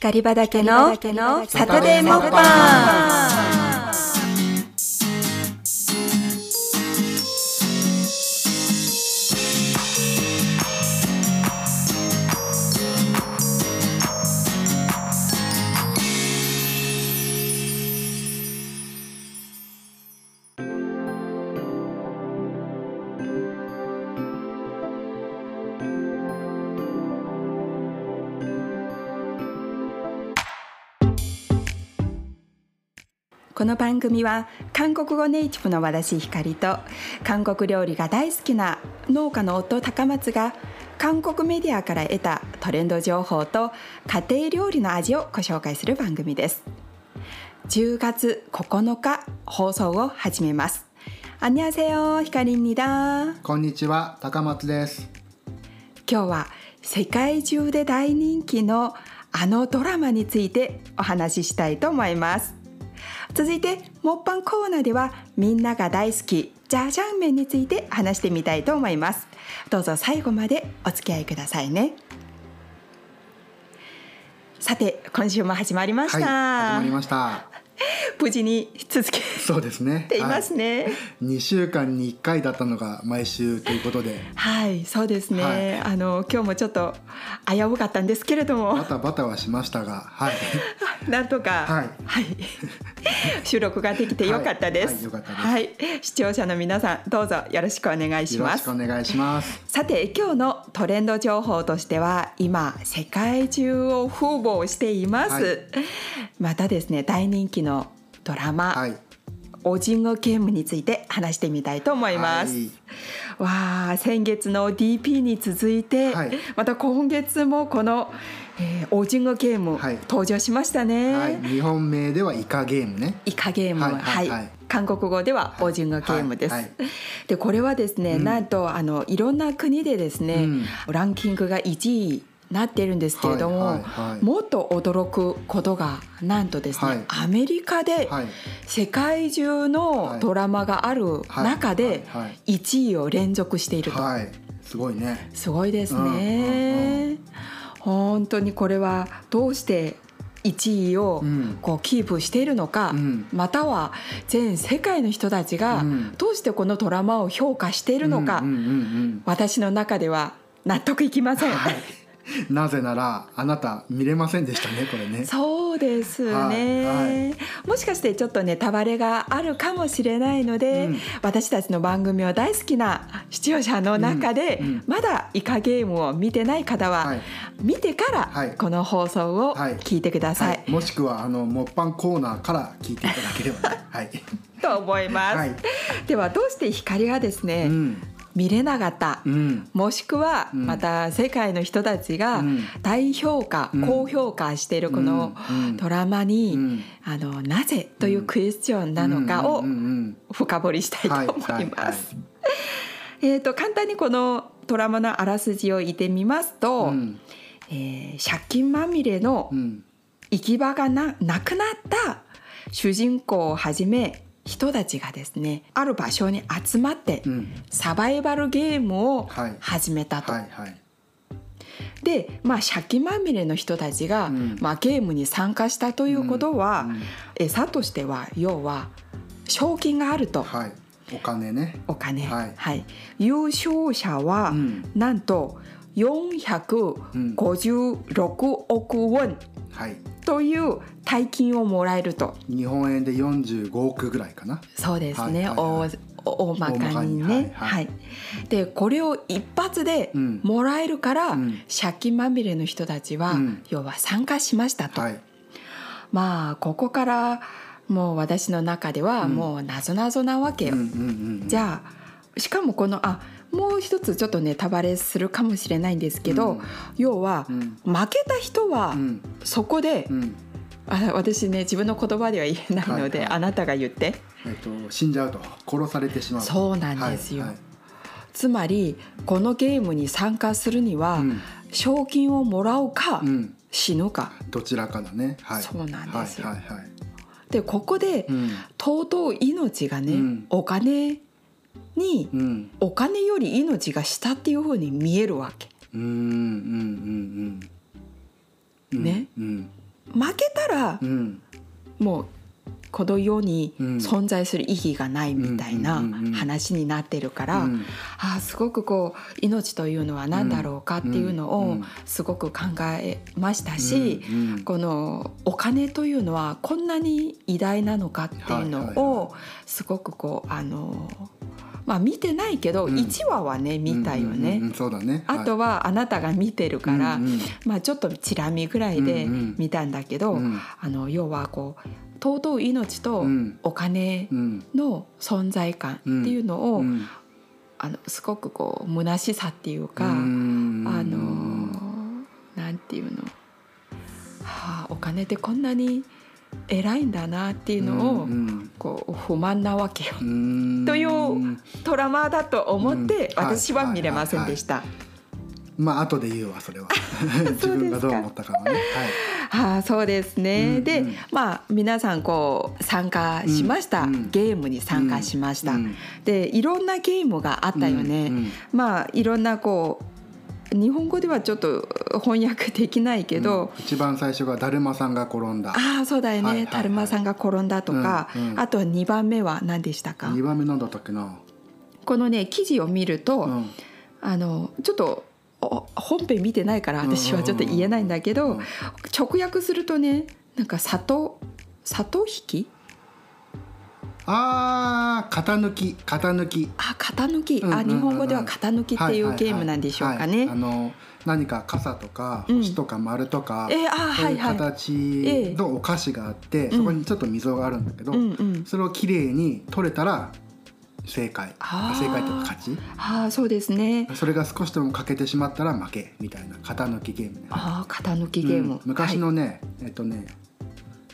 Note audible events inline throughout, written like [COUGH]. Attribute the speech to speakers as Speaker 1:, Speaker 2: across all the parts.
Speaker 1: 光畑のサタデーモッパン番組は韓国語ネイティブの私ひかりと韓国料理が大好きな農家の夫高松が韓国メディアから得たトレンド情報と家庭料理の味をご紹介する番組です。10月9日放送を始めます。
Speaker 2: こんにちは高松です。
Speaker 1: 今日は世界中で大人気のあのドラマについてお話ししたいと思います。続いてモッパンコーナーではみんなが大好きジャージャン麺について話してみたいと思います。どうぞ最後までお付き合いくださいね。さて今週も始まりました、はい、
Speaker 2: 始まりました。[LAUGHS]
Speaker 1: 無事に続け
Speaker 2: そうですね。
Speaker 1: ていますね、はい、
Speaker 2: 2週間に1回だったのが毎週ということで。
Speaker 1: はいそうですね、はい、あの今日もちょっと危うかったんですけれども。
Speaker 2: バタバタはしましたがはい。[LAUGHS]
Speaker 1: なんとかはい、はい、[LAUGHS] 収録ができてよかったです、はい、視聴者の皆さんどうぞよろしくお願いします。
Speaker 2: よろしくお願いします。
Speaker 1: さて今日のトレンド情報としては今世界中を風貌しています、またですね大人気のドラマ、はい、オジンゴゲームについて話してみたいと思います。はい、わあ先月の DP に続いて、はい、また今月もこの、えー、オジンゴゲーム、登場しましたね、
Speaker 2: 日本名ではイカゲームね。
Speaker 1: イカゲームはい。韓国語ではオジンゴゲームです。でこれはですね、うん、なんとあのいろんな国でですね、うん、ランキングが1位なっているんですけれども、はいはいはい、もっと驚くことがなんとですね、はい、アメリカで世界中のドラマがある中で1位を連続していると、はい。はい、
Speaker 2: すごいね。
Speaker 1: すごいですね、うんうんうん、本当にこれはどうして1位をこうキープしているのか、うん、または全世界の人たちがどうしてこのドラマを評価しているのか、うんうんうんうん、私の中では納得いきません。はい [LAUGHS]
Speaker 2: なぜならあなた見れませんでしたねこれね。
Speaker 1: そうですね、はいはい、もしかしてちょっとネタバレがあるかもしれないので、うん、私たちの番組を大好きな視聴者の中で、うんうん、まだイカゲームを見てない方は、はい、見てからこの放送を聞いてください、
Speaker 2: もしくはあのモッパンコーナーから聞いていただければね。はい。[LAUGHS]
Speaker 1: と思います、ではどうして光がですね、うん見れなかった、うん、もしくはまた世界の人たちが大評価、うん、高評価しているこのドラマに、うん、あのなぜというクエスチョンなのかを深掘りしたいと思います。[LAUGHS] えーと、簡単にこのドラマのあらすじを言ってみますと、うん、えー、借金まみれの行き場がななくなった主人公をはじめ人たちがですねある場所に集まってサバイバルゲームを始めたと。はいはい。はいで、まあ、借金まみれの人たちが、うん、まあ、ゲームに参加したということは、うんうん、餌としては要は賞金があると。
Speaker 2: はい、お金ね。
Speaker 1: お金、はい、はい、優勝者は、なんと456億ウォン。はい。という大金をもらえると。
Speaker 2: 日本円で45億ぐらいかな。
Speaker 1: そうですね、はいはいはい、大まかにね、はい、はい。はい、でこれを一発でもらえるから、うん、借金まみれの人たちは、うん、要は参加しましたと、はい、まあここからもう私の中ではもうなぞなぞなわけよ、じゃあしかもこのあもう一つちょっとネタバレするかもしれないんですけど、うん、要は、うん、負けた人はそこで、うん、あ私ね自分の言葉では言えないので、はいはい、あなたが言って、
Speaker 2: えっと、死んじゃうと殺されてしまう。
Speaker 1: そうなんですよ、はい。はい、つまりこのゲームに参加するには、賞金をもらうか、死ぬか。
Speaker 2: どちらかだね、
Speaker 1: はい、そうなんですよ、はいはいはい、でここで、尊い命がね、お金に、うん、お金より命が下っていうふうに見えるわけ。うんうんうん。うん、ね、うん、負けたら、
Speaker 2: うん、
Speaker 1: もうこの世に存在する意義がないみたいな話になってるから、あすごくこう命というのは何だろうかっていうのをすごく考えましたし、このお金というのはこんなに偉大なのかっていうのをすごくこうあのまあ見てないけど、1話はね見たよね,、
Speaker 2: そうだね。
Speaker 1: あとはあなたが見てるから、まあちょっとチラ見ぐらいで見たんだけど、あの要はこう尊い命とお金の存在感っていうのを、あのすごくこう虚しさっていうか、あのなんていうの、はあ、お金ってこんなに偉いんだなっていうのを、こう不満なわけよ。というトラマだと思って私は見れませんでした。
Speaker 2: まあ後で言うわそれは。[LAUGHS] [LAUGHS] 自分がどう思ったかはね。はい。
Speaker 1: はあ、そうですね、うんうん、でまあ皆さんこう参加しました、うんうん、ゲームに参加しました、うん、でいろんなゲームがあったよね、まあいろんなこう日本語ではちょっと翻訳できないけど、
Speaker 2: うん、一番最初が「だるまさんが転んだ」
Speaker 1: ああそうだよね、はいはいはい、だるまさんが転んだ」とか、うんうん、あとは2番目は何でしたか
Speaker 2: ？2番目なんだったっけな
Speaker 1: このね記事を見ると、あのちょっと本編見てないから私はちょっと言えないんだけど、直訳するとねなんか里里引き？
Speaker 2: ああ型抜き。型抜き。
Speaker 1: あ型抜き、あ日本語では型抜きっていうゲームなんでしょうかね、
Speaker 2: あの何か傘とか星とか丸とか、うん、えー、あはいはい、形のお菓子があって、えー、そこにちょっと溝があるんだけど、うん。うん、それをきれいに取れたら正解。正解とか勝ち。
Speaker 1: ああそうですね。
Speaker 2: それが少しでも欠けてしまったら負けみたいな型抜きゲームね。
Speaker 1: ああ型抜きゲーム、うん、
Speaker 2: 昔のね、はい、えっとね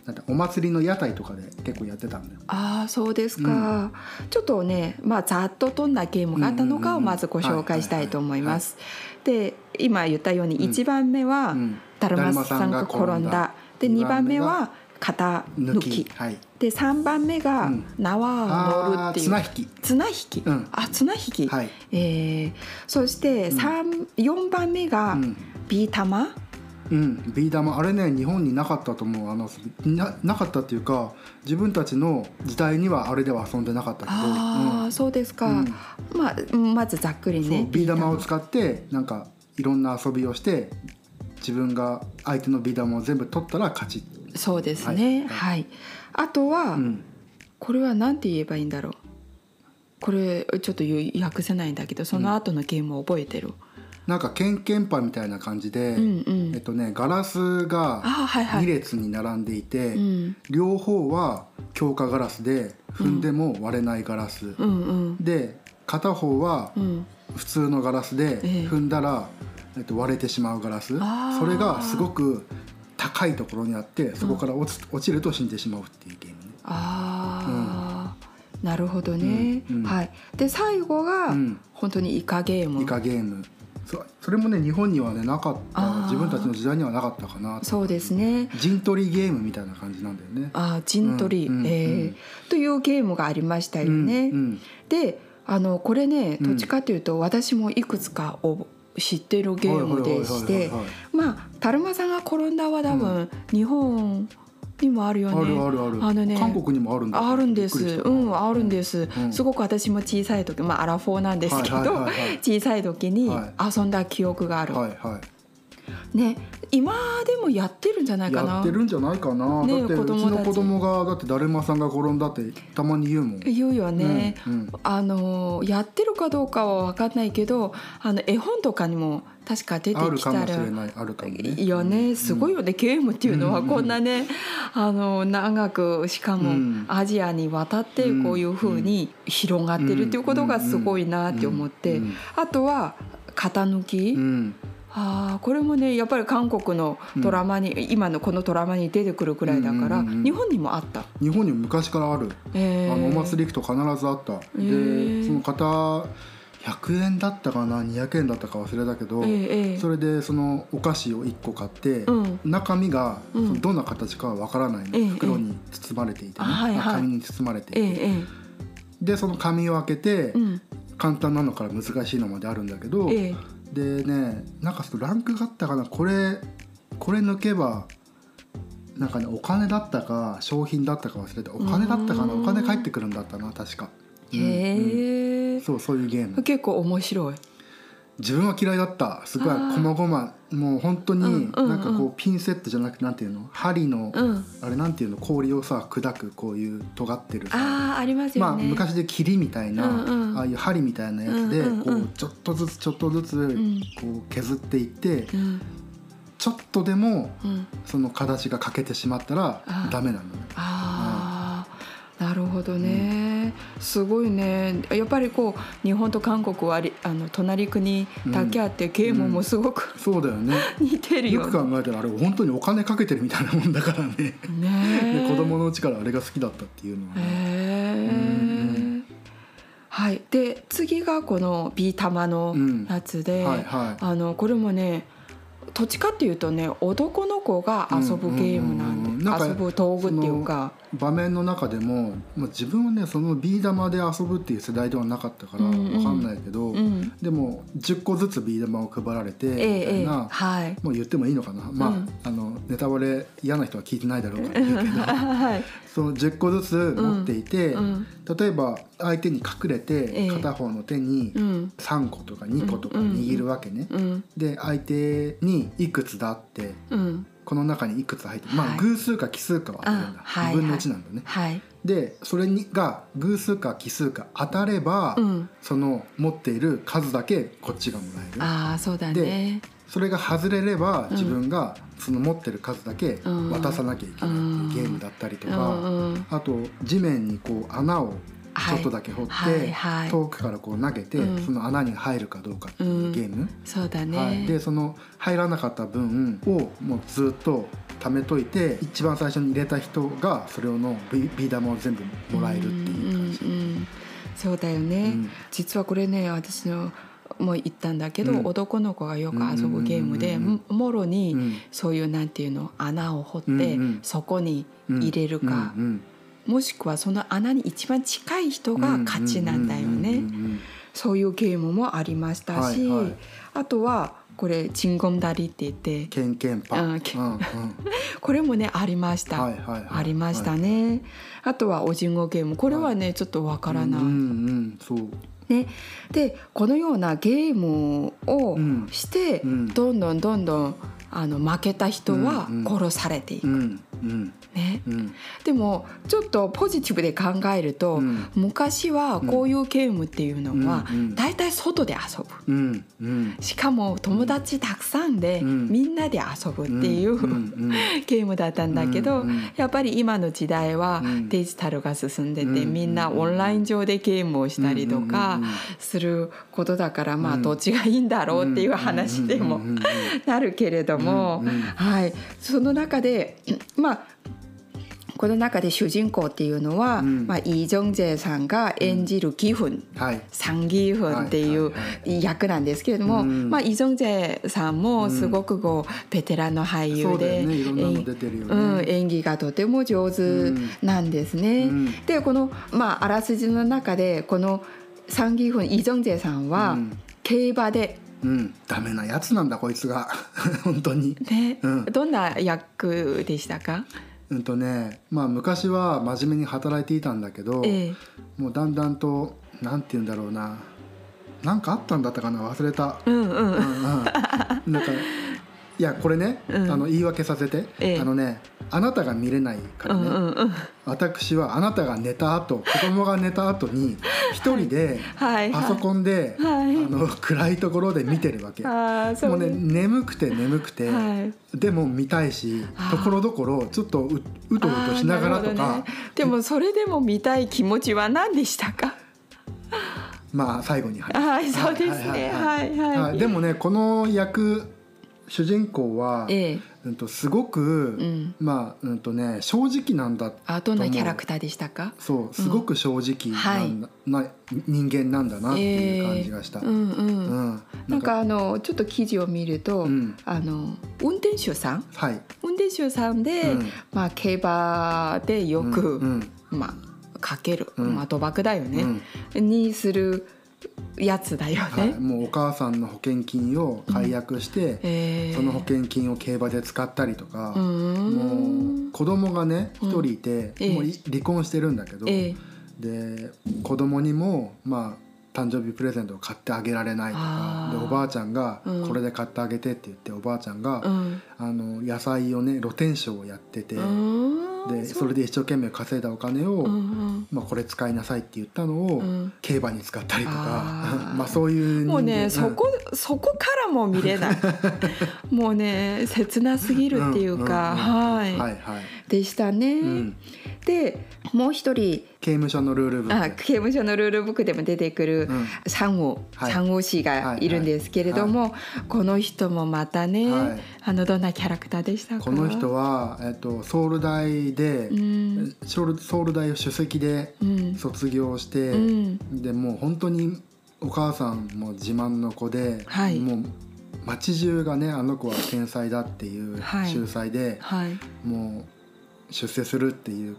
Speaker 2: なんお祭りの屋台とかで結構やってたんだよ。
Speaker 1: ああそうですか、うん、ちょっとねまあざっとどんなゲームがあったのかをまずご紹介したいと思います。で今言ったように1番目は「だるまさんが転んだ」で2番目は「型抜き、はい、で3番目が縄を乗るっていう、
Speaker 2: 綱引き。
Speaker 1: 綱引き、うん、あ綱引き、はい、えー、そして3、4番目がビー玉、
Speaker 2: うん、ビー玉。あれね日本になかったと思う。あのななかったっていうか自分たちの時代にはあれでは遊んでなかったけど。
Speaker 1: あ、うん、そうですか、うん、まあまずざっくりね。
Speaker 2: ビー玉を使ってなんかいろんな遊びをして自分が相手のビー玉を全部取ったら勝ち。
Speaker 1: そうですね、はい、はい、あとは、うん、これは何て言えばいいんだろう。これちょっと訳せないんだけどその後のゲームを覚えてる、うん、
Speaker 2: なんかケンケンパみたいな感じで、うんうん、えっとねガラスが2列に並んでいて、はいはい、両方は強化ガラスで踏んでも割れないガラス、うん。うん、で片方は普通のガラスで踏んだら、えっと、割れてしまうガラス。それがすごく高いところにあってそこから落ち,、落ちると死んでしまうっていうゲームね。
Speaker 1: ああ、うん、なるほどね。うん。うん、はい。で最後が、本当にイカゲーム。
Speaker 2: イカゲーム。そそれもね日本にはねなかった自分たちの時代にはなかったかな
Speaker 1: そうですね。
Speaker 2: 陣取りゲームみたいな感じなんだよね。
Speaker 1: あ陣取り、うん、えー、というゲームがありましたよね、うんうん、であのこれねどっちかというと私もいくつか知ってるゲームでしてまあ「だるまさんが転んだ」は多分日本にもあるよね。
Speaker 2: あるあるある。あのね、韓国にもあるんだ。
Speaker 1: あるんです。うん、あるんです。うん、すごく私も小さい時、まあアラフォーなんですけど、小さい時に遊んだ記憶がある。はいはい。ね今でもやってるんじゃないかな。
Speaker 2: やってるんじゃないかな、ね、だってうちの子供がだってだるまさんが転んだってたまに言うもん。
Speaker 1: 言うよね、うんうん、あのやってるかどうかは分かんないけどあの絵本とかにも確か出てきたら
Speaker 2: あるかもね。
Speaker 1: いやね。すごいよね、ゲームっていうのはこんなね、あの長くしかもアジアに渡ってこういうふうに広がってるっていうことがすごいなって思って、あとは型抜き、ああこれもねやっぱり韓国のドラマに、うん、今のこのドラマに出てくるくらいだから、うんうんうん、日本にもあった？
Speaker 2: 日本にも昔からある、えー、あのお祭り行くと必ずあった、えー、でその方100円だったかな？200円だったか忘れたけど、えー、それでそのお菓子を1個買って、うん、中身がそのどんな形かは分からない、ね、袋に包まれていてね、はいはい、紙に包まれていて、でその紙を開けて、簡単なのから難しいのまであるんだけど、でねなんかちょっとランクがあったかな。これこれ抜けばなんかねお金だったか商品だったか忘れてお金だったかな。お金返ってくるんだったな確か。へえ、うん、そうそういうゲーム。
Speaker 1: 結構面白い。
Speaker 2: 自分は嫌いだった。すごいこまごまもう本当になんかこうピンセットじゃなくてなんていうの？針の、あれなんていうの？氷をさ砕くこういう尖ってる
Speaker 1: あありますよ
Speaker 2: ね、まあ、昔で霧みたいな、ああいう針みたいなやつでこうちょっとずつちょっとずつこう削っていって、ちょっとでもその形が欠けてしまったらダメなの。
Speaker 1: ああなるほどね、うん、すごいね。やっぱりこう日本と韓国はあの隣国だけあって、ゲームもすごく、
Speaker 2: うん、そうだよね。[LAUGHS]
Speaker 1: 似てるよ、
Speaker 2: ね、よく考えたらあれ本当にお金かけてるみたいなもんだからね。ね [LAUGHS] 子供のうちからあれが好きだったっていうのは。ね。へ
Speaker 1: ーはい、で次がこのビー玉のやつで、はいはい、あのこれもねどっちかっていうとね男の子が遊ぶゲームなんで、遊ぶ道具っていうか。
Speaker 2: 場面の中でも、まあ、自分はねそのビー玉で遊ぶっていう世代ではなかったから分かんないけど、うん。うん、でも10個ずつビー玉を配られてみたいな、ええはい、もう言ってもいいのかな、まあ、うん、あのネタバレ嫌な人は聞いてないだろうから言うけど、[LAUGHS] はい、その10個ずつ持っていて、うん、例えば相手に隠れて片方の手に3個とか2個とか握るわけね。で相手にいくつだって、この中にいくつ入ってる、まあ偶数か奇数かは当てるんだ、2分の1なんだね。はい、でそれにが偶数か奇数か当たれば、その持っている数だけこっちがもらえる。
Speaker 1: あそうだね。
Speaker 2: それが外れれば自分がその持ってる数だけ渡さなきゃいけないっていうゲームだったりとか、あと地面にこう穴をちょっとだけ掘って、遠くからこう投げて、その穴に入るかどうかっていうゲーム、
Speaker 1: そうだね、
Speaker 2: でその入らなかった分をもうずっと貯めといて一番最初に入れた人がそれのビー玉を全部もらえるっていう感じ。
Speaker 1: そうだよね、実はこれね私のも言ったんだけど、うん、男の子がよく遊ぶゲームで、もろにそういうなんていうの穴を掘って、そこに入れるか、もしくはその穴に一番近い人が勝ちなんだよね。そういうゲームもありましたし、はいはい、あとはこれチンゴンダリって言って
Speaker 2: ケンケンパ、うんうん、[LAUGHS]
Speaker 1: これもねありました、はいはいはい、ありましたね、はい、あとはおじんごゲーム。これはね、はい、ちょっとわからない、うんうん、そう。ね、でこのようなゲームをして、うん、どんどんどんどんあの負けた人は殺されていく。うんうんね、うん、でもちょっとポジティブで考えると、うん、昔はこういうゲームっていうのは大体外で遊ぶ、うんうん、しかも友達たくさんでみんなで遊ぶっていう、[LAUGHS] ゲームだったんだけど、やっぱり今の時代はデジタルが進んでて、みんなオンライン上でゲームをしたりとかすることだからまあどっちがいいんだろうっていう話でも [LAUGHS] なるけれども、はい、その中でまあこの中で主人公っていうのは、うん、まあ、イ・ジョンジェさんが演じるギフン、はい、サン・ギフンっていう役なんですけれども、まあ、イ・ジョンジェさんもすごくこうベテランの俳優で、うん、演技がとても上手なんですね。でこの、まあ、あらすじの中でこのサン・ギフンイ・ジョンジェさんは競馬で
Speaker 2: うん、ダメなやつなんだこいつが。[LAUGHS] 本当に。
Speaker 1: ね、うん、どんな役でしたか？
Speaker 2: うんとねまあ昔は真面目に働いていたんだけど、ええ、もうだんだんとなんて言うんだろうななんかあったんだったかな忘れた。うんうん。うん。うん、なんかいやこれね、うん、あの言い訳させて、ええ、あのねあなたが見れないからね、うんうんうん、私はあなたが寝た後子供が寝た後に一人でパソコンで、はい。はい、あの暗いところで見てるわけ、はい、もうね眠くて眠くて、はい、でも見たいしところどころちょっとううとうとしながらとか、ね、
Speaker 1: でもそれでも見たい気持ちは何でしたか？
Speaker 2: まあ最後に
Speaker 1: はいそうですね。はい。
Speaker 2: はい、でもねこの役主人公は、ええ。うん、とすごく、うん、まあうんとね正直なんだ
Speaker 1: あどんなキャラクターでしたか？
Speaker 2: そうすごく正直なんだ、うん、な人間なんだなっていう感じがした。えー、うん。う
Speaker 1: ん。うん、なんかあのちょっと記事を見ると、うん、あの運転手さん、はい、運転手さんで、うん、まあ競馬でよく、うんうん、まあかける、まあ賭博だよね、にするやつだよね、はい、
Speaker 2: もうお母さんの保険金を解約して、うん。えー、その保険金を競馬で使ったりとかもう子供がね一人いて、もう離婚してるんだけど、で子供にもまあ誕生日プレゼントを買ってあげられないとかでおばあちゃんが「これで買ってあげて」って言って、おばあちゃんが、あの野菜をね露天商をやってて。でそれで一生懸命稼いだお金を、まあ、これ使いなさいって言ったのを、競馬に使ったりとか [LAUGHS] まあそういう
Speaker 1: もうね、そこそこからも見れない。[LAUGHS] もうね切なすぎるっていうか、はい、はいはい。でしたね。でもう一人
Speaker 2: 刑務所のルールブッ
Speaker 1: ク。刑務所のルールブックでも出てくるサンゴ、はい、サンゴ氏がい。るんですけれども、はい。はい、この人もまたね、あのどんなキャラクターでした
Speaker 2: この人は、えっと、ソウル大で、うん、ソウルソウル大を首席で卒業して、うん、でもう本当にお母さんも自慢の子で、はい、もう町中がねあの子は天才だっていう秀才で、はい、もう出世するっていう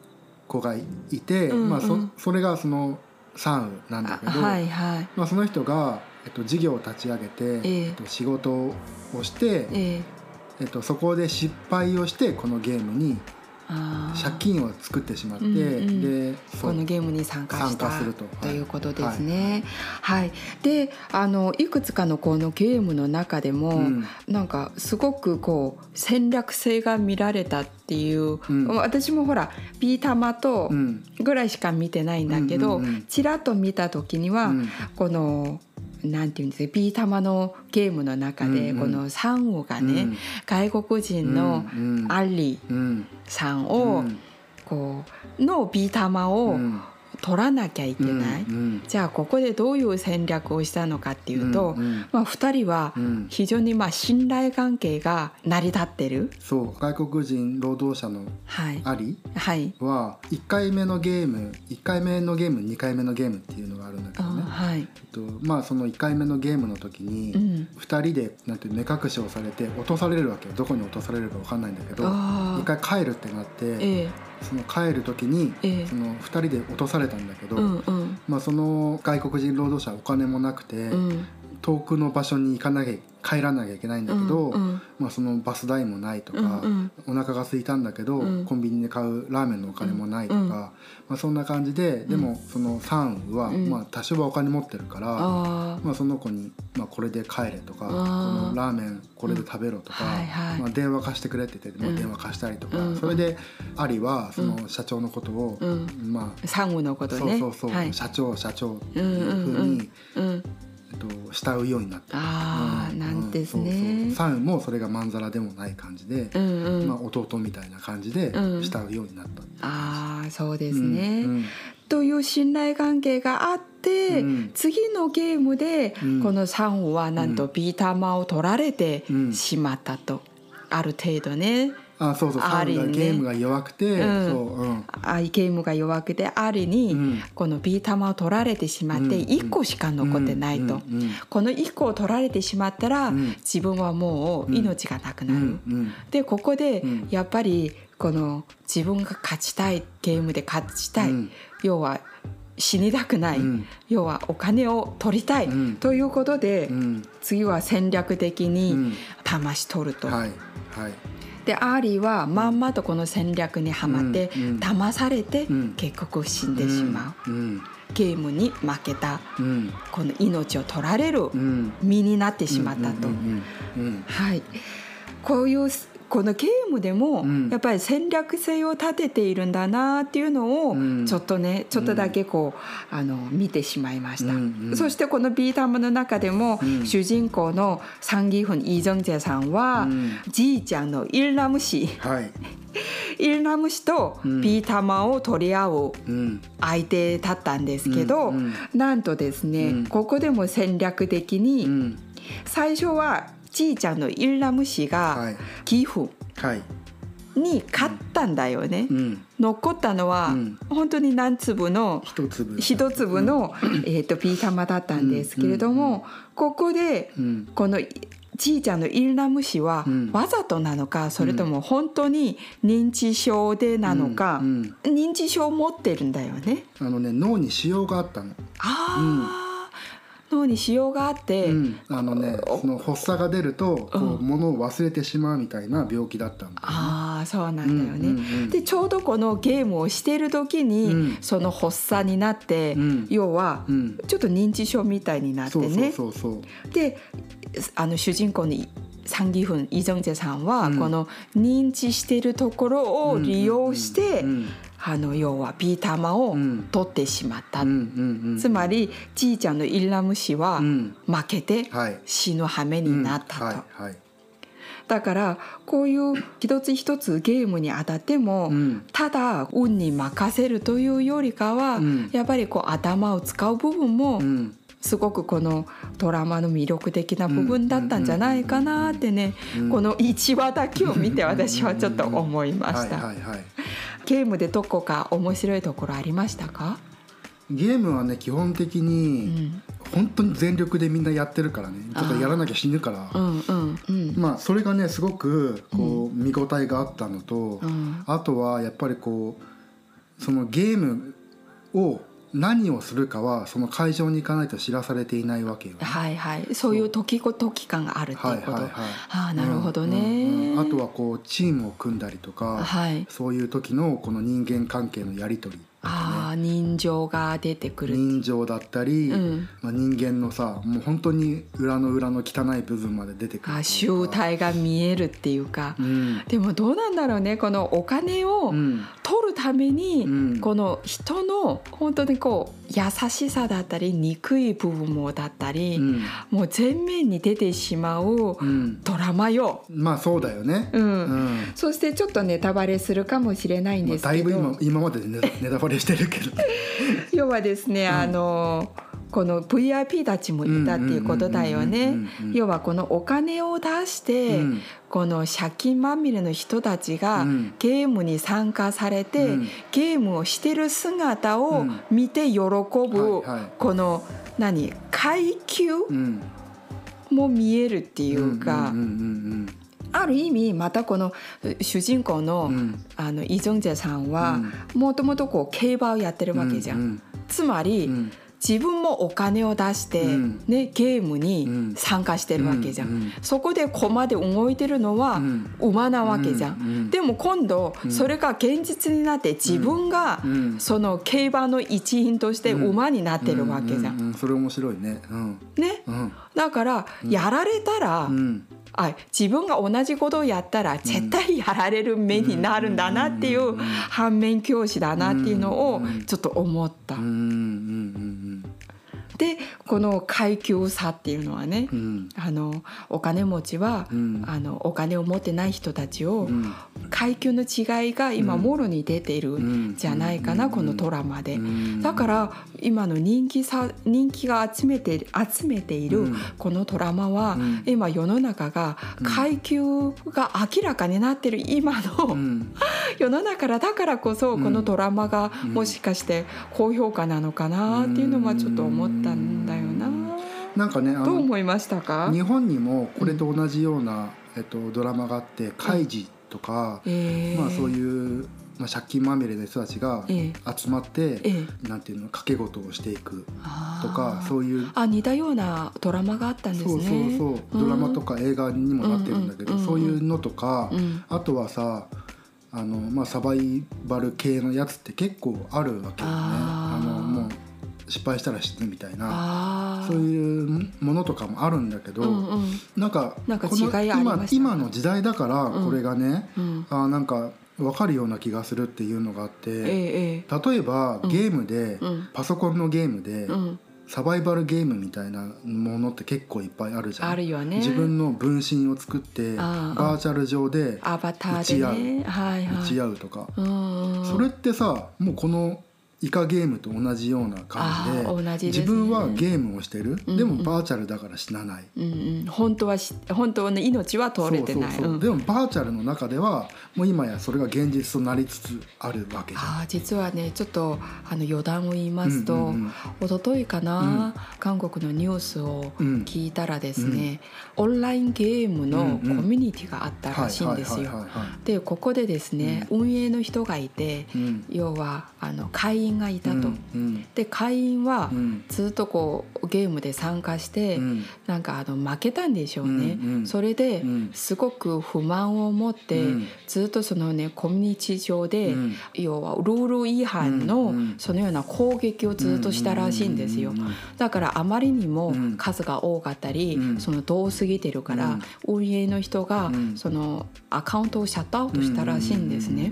Speaker 2: 子がいて、うんうん、まあそ、それがそのサンウなんだけど、はいはい、まあ、その人が、えっと、事業を立ち上げて、えー、えっと、仕事をして、えー、えっと、そこで失敗をしてこのゲームに借金を作ってしまって、うんうん、で
Speaker 1: このゲームに参加したすると,、ということですね。はい、はい、であのいくつかのこのゲームの中でも、うん、なんかすごくこう戦略性が見られたっていう、うん、私もほらビー玉とぐらいしか見てないんだけど、ちらっと見た時には、このなんていうんですかビー玉のゲームの中で、このサンゴがね、外国人のアリさんを、こうのビー玉を取らなきゃいけない、うんうん、じゃあここでどういう戦略をしたのかっていうと、うんうん、まあ、2人は非常にまあ信頼関係が成り立ってる、
Speaker 2: そう外国人労働者のアリは1回目のゲーム1回目のゲーム2回目のゲームっていうのがあるんだけどね、はい。えっとまあ、その1回目のゲームの時に2人でなんて目隠しをされて落とされるわけどこに落とされるか分かんないんだけど1回帰るってなって、ええその帰る時に、えその2人で落とされたんだけど、うんうん、まあ、その外国人労働者お金もなくて、うん、遠くの場所に行かなきゃ帰らなきゃいけないんだけど、うんうん、まあ、そのバス代もないとか、うんうん、お腹が空いたんだけど、うん、コンビニで買うラーメンのお金もないとか、うん、まあ、そんな感じででもそのサンは、まあ、多少はお金持ってるから、まあ、その子に、まあ、これで帰れとかこのラーメンこれで食べろとか、はいはい、まあ、電話貸してくれって言って、まあ、電話貸したりとか、それでアリはその社長のことを、ま
Speaker 1: あサンゴのことね。
Speaker 2: そうそうそう、はい、社長社長っていうふうに、と慕うようになった
Speaker 1: あ、うん、なんですね。
Speaker 2: サンもそれがまんざらでもない感じで、うんうん、まあ、弟みたいな感じで慕うようになった、うん、
Speaker 1: ああそうですね、うんうん、という信頼関係があって、うん、次のゲームで、このサンはなんとビー玉を取られてしまったと、ある程度ね
Speaker 2: あそうそうアリ、ね、ゲームが弱くて、うん、そう、
Speaker 1: うん、あゲームが弱くてアリにこのビー玉を取られてしまって1個しか残ってないと、この1個を取られてしまったら、自分はもう命がなくなる、でここでやっぱりこの自分が勝ちたいゲームで勝ちたい、要は死にたくない、うん、要はお金を取りたい、うん、ということで、うん、次は戦略的に騙し取ると。はい。はいでアーリーはまんまとこの戦略にはまって、騙されて結局死んでしまう。ゲームに負けた、この命を取られる身になってしまったと。はい、こういうこのゲームでもやっぱり戦略性を立てているんだなっていうのをちょっとねちょっとだけこうあの見てしまいました、そしてこのビータムの中でも主人公のサンギフン・イ・ジョンジェさんはじいちゃんのイルナム氏、はい、[LAUGHS] イルナム氏とビー玉を取り合う相手だったんですけど、なんとですね、ここでも戦略的に最初はじいちゃんのイルラム氏が寄付に勝ったんだよね、うん、残ったのは本当に何粒の一粒。の、えー、とピー玉だったんですけれども、ここでこのじいちゃんのイルラム氏はわざとなのか、それとも本当に認知症でなのか、認知症を持ってるんだよね。
Speaker 2: あのね脳に腫瘍があったの。ああ、
Speaker 1: 脳に腫瘍があって、う
Speaker 2: ん、あのねその発作が出るとこう、ものを忘れてしまうみたいな病気だったんだ、
Speaker 1: ね、ああそうなんだよね。うんうんうん、でちょうどこのゲームをしている時に、その発作になって、要は、ちょっと認知症みたいになってね。であの主人公にサンギフンイ・ジョンジェさんは、この認知しているところを利用して、あの要はビー玉を取ってしまった、つまりじいちゃんのイラム氏は負けて死ぬ羽目になったと。だからこういう一つ一つゲームに当たっても、ただ運に任せるというよりかは、やっぱりこう頭を使う部分もすごくこのドラマの魅力的な部分だったんじゃないかなってね、この1話だけを見て私はちょっと思いました。ゲームでどこか面白いところありましたか？
Speaker 2: ゲームはね基本的に本当に全力でみんなやってるからね。ちょっとやらなきゃ死ぬから、うんうんうん、まあそれがねすごくこう見応えがあったのと、うん、あとはやっぱりこうそのゲームを何をするかはその会場に行かないと知らされていないわけよ、
Speaker 1: ね、はいはい。そういう時時感があるっていうこと、はいはいはい、ああなるほどね、
Speaker 2: うんうん、あとはこうチームを組んだりとか、はい、そういう時のこの人間関係のやり取り
Speaker 1: ああ人情が出てくる。
Speaker 2: 人情だったり、うん、まあ、人間のさもう本当に裏の裏の汚い部分まで出てくる
Speaker 1: あ集体が見えるっていうか、うん、でもどうなんだろうねこのお金を取るために、うん、この人の本当にこう優しさだったり憎い部分もだったり、もう全面に出てしまうドラマよ、
Speaker 2: まあそうだよね、
Speaker 1: うん。そしてちょっとネタバレするかもしれないんですけど、
Speaker 2: まあ、だいぶ今今まで [LAUGHS] ネタバレしてるけど。
Speaker 1: 要はですね、あのこの VIP たちもいたっていうことだよね。要はこのお金を出して、この借金まみれの人たちがゲームに参加されて、ゲームをしてる姿を見て喜ぶ、この何階級も見えるっていうか。ある意味またこの主人公の,、あのイ・ジョンジェさん。はもともとこう競馬をやってるわけじゃん。つまり、自分もお金を出して、ね、ゲームに参加してるわけじゃん、そこで駒で動いてるのは馬なわけじゃん、でも今度それが現実になって自分がその競馬の一員として馬になってるわけじゃん、
Speaker 2: それ面白いね、
Speaker 1: ね、だからやられたら、あ自分が同じことをやったら絶対やられる目になるんだなっていう反面教師だなっていうのをちょっと思った。でこの階級差っていうのはね、うん、あのお金持ちは、うん、あのお金を持ってない人たちを、うん、階級の違いが今もろに出ているん。じゃないかな、このドラマで。だから今の人気さ人気が集めて集めているこのドラマは、今世の中が階級が明らかになってる今の、[LAUGHS] 世の中だからこそこのドラマがもしかして高評価なのかなっていうのはちょっと思ったんだよな。
Speaker 2: なんかね
Speaker 1: どう思いましたか？
Speaker 2: 日本にもこれと同じような、えっと、ドラマがあって「カイジ」とか、まあ、そういう、まあ、借金まみれの人たちが集まって、なんていうの掛け事をしていくとかそういう
Speaker 1: あ似たようなドラマがあったんですね。
Speaker 2: そうそうそう。ドラマとか映画にもなってるんだけど、そういうのとか、あとはさあの、まあ、サバイバル系のやつって結構あるわけよね。失敗したら死ぬみたいなそういうものとかもあるんだけど、うんうん、なんか
Speaker 1: なんか今
Speaker 2: 今の時代だからこれがね、うん、あなんか分かるような気がするっていうのがあって、ええ、例えばゲームで、うん、パソコンのゲームで、うん、サバイバルゲームみたいなものって結構いっぱいあるじゃん。
Speaker 1: あるよね。
Speaker 2: 自分の分身を作ってバーチャル上で打ち合う、ねはいはい、打ち合うとか、それってさもうこのイカゲームと同じような感じで、ね、自分はゲームをしてる、うん。うん、でもバーチャルだから死なない、
Speaker 1: うんうん、本当は本当の命は取れてない。
Speaker 2: でもバーチャルの中ではもう今やそれが現実となりつつあるわけじゃん。あ
Speaker 1: 実はねちょっとあの余談を言いますと、うんうんうん、一昨日かな、うん、韓国のニュースを聞いたらですね、うん、オンラインゲームのコミュニティがあったらしいんですよ。でここでですね、運営の人がいて、要はあの会員員がいたと。で会員はずっとこうゲームで参加して、なんかあの負けたんでしょうね。それですごく不満を持って、ずっとそのねコミュニティ上で、要はルール違反のそのような攻撃をずっとしたらしいんですよ。だからあまりにも数が多かったり、その遠すぎてるから、運営の人がそのアカウントをシャットアウトしたらしいんですね。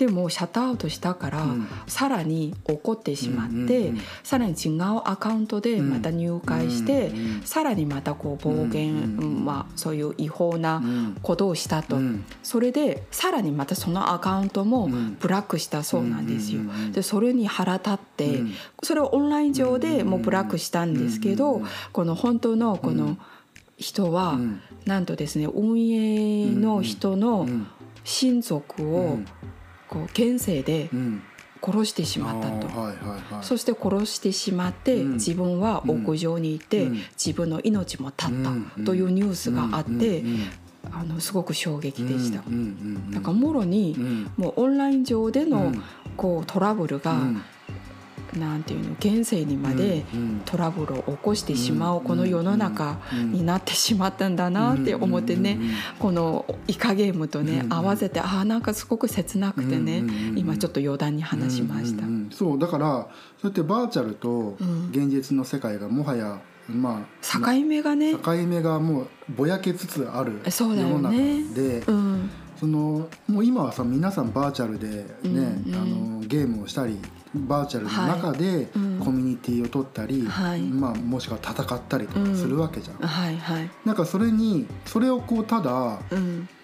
Speaker 1: でもシャットアウトしたから、さらに怒ってしまって、さらに違うアカウントでまた入会して、さらにまたこう暴言、まあ、そういう違法なことをしたと、それでさらにまたそのアカウントもブラックしたそうなんですよ。でそれに腹立って、それをオンライン上でもうブラックしたんですけど、この本当のこの人は、なんとですね運営の人の親族をこう現世で殺してしまったと、そして殺してしまって自分は屋上にいて自分の命も絶ったというニュースがあってあのすごく衝撃でした。だからもろにもうオンライン上でのこうトラブルがなんていうの現世にまでトラブルを起こしてしまうこの世の中になってしまったんだなって思ってねこのイカゲームとね合わせてああなんかすごく切なくてね今ちょっと余談に話しました。
Speaker 2: そうだからそうやってバーチャルと現実の世界がもはやま
Speaker 1: あ、境目がね。
Speaker 2: 境目がもうぼやけつつある世の中で、うん、そのもう今はさ皆さんバーチャルでね、うんうん、あのゲームをしたりバーチャルの中でコミュニティを取ったり、はい、まあ、もしくは戦ったりとかするわけじゃん。うんはいはい、なんかそれにそれをこうただ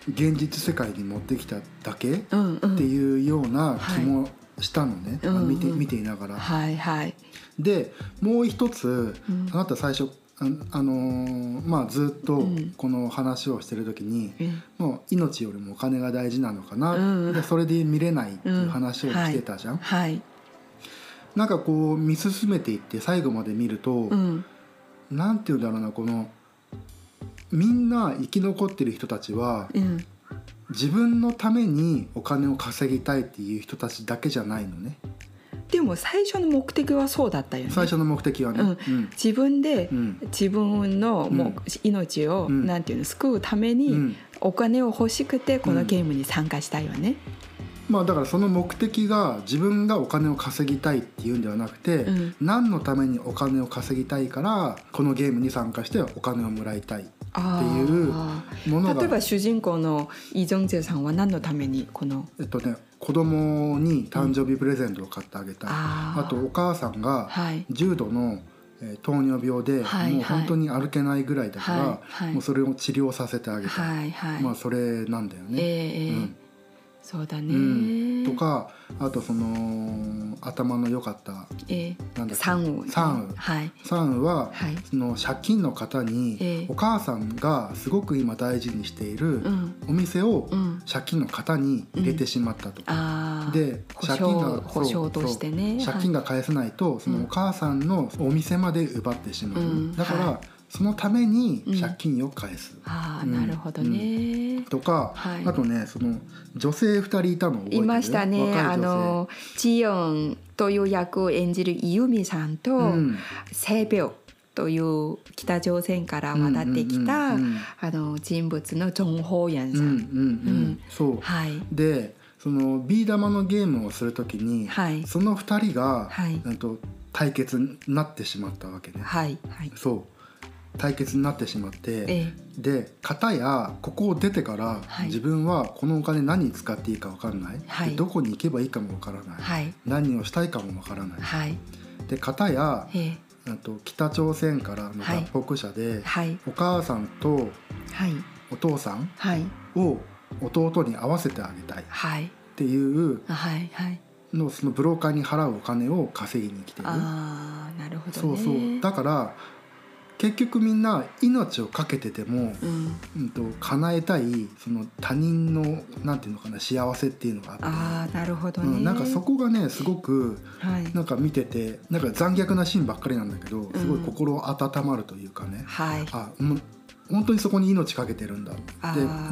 Speaker 2: 現実世界に持ってきただけっていうような気もしたのね、はい、見て見ていながら。はいはい、でもう一つ、あなた最初あのー、まあ、ずっとこの話をしてる時に、うん、もう命よりもお金が大事なのかな、うん、でそれで見れないっていう話をしてたじゃん。うんはい、なんかこう見進めていって最後まで見ると、うん、なんて言うんだろうなこのみんな生き残ってる人たちは、うん、自分のためにお金を稼ぎたいっていう人たちだけじゃないのね。
Speaker 1: でも最初の目的はそうだったよね。
Speaker 2: 最初の目的はね。うん。
Speaker 1: うん、自分で自分のもう命を、なんていうの救うためにお金を欲しくてこのゲームに参加したいよね。
Speaker 2: まあ、だからその目的が自分がお金を稼ぎたいっていうんではなくて、うん、何のためにお金を稼ぎたいからこのゲームに参加してお金をもらいたいっていうもの
Speaker 1: が例えば主人公のイ・ジョンジェさんは何のためにこの
Speaker 2: えっとね子供に誕生日プレゼントを買ってあげたい、うん、あとお母さんが重度の、え糖尿病で、もう本当に歩けないぐらいだから、はいはい、もうそれを治療させてあげたい、はいはい、まあそれなんだよね。えー、うん
Speaker 1: そうだね、うん、
Speaker 2: とかあとその頭の良かった、
Speaker 1: えー、なんだっけ？サンウ。
Speaker 2: サンウ、はい、サンウは、はい、その借金の方に、えー、お母さんがすごく今大事にしているお店を借金の方に入れてしまったと、うん、で
Speaker 1: 借金が保証としてね。
Speaker 2: 借金が返せないと、そのお母さんのお店まで奪ってしまう、うん、だから、はいそのために借金を返す。
Speaker 1: うん、ああ、なるほどね。
Speaker 2: とか、はい、あとねその女性二人いたの覚えてる？
Speaker 1: いましたね。あのジヨンという役を演じるイユミさんと、うん、セビョという北朝鮮から渡ってきた、あの人物のジョン・ホーヤンさん。うんうんうん、
Speaker 2: そう。はい。でそのビー玉のゲームをするときに、はい、その二人が、はい、なんと対決になってしまったわけね。はい。はい、そう。対決になってしまって、ええ、で片やここを出てから、はい、自分はこのお金何に使っていいか分からない、はい、どこに行けばいいかも分からない、はい、何をしたいかも分からない、はい、で片や、ええ、と北朝鮮からの脱北者で、お母さんとお父さんを弟に合わせてあげたい。っていうのそのブローカーに払うお金を稼ぎに来てる。あなるほど、ね、そうそう。だから結局みんな命を懸けてても、うん。うんと叶えたいその他人のなんていうのかな幸せっていうのがあって。
Speaker 1: あなるほど、ね、う
Speaker 2: ん、なんかそこがねすごく、はい、なんか見ててなんか残虐なシーンばっかりなんだけどすごい心温まるというかね、うん、はい、あもう本当にそこに命かけてるんだで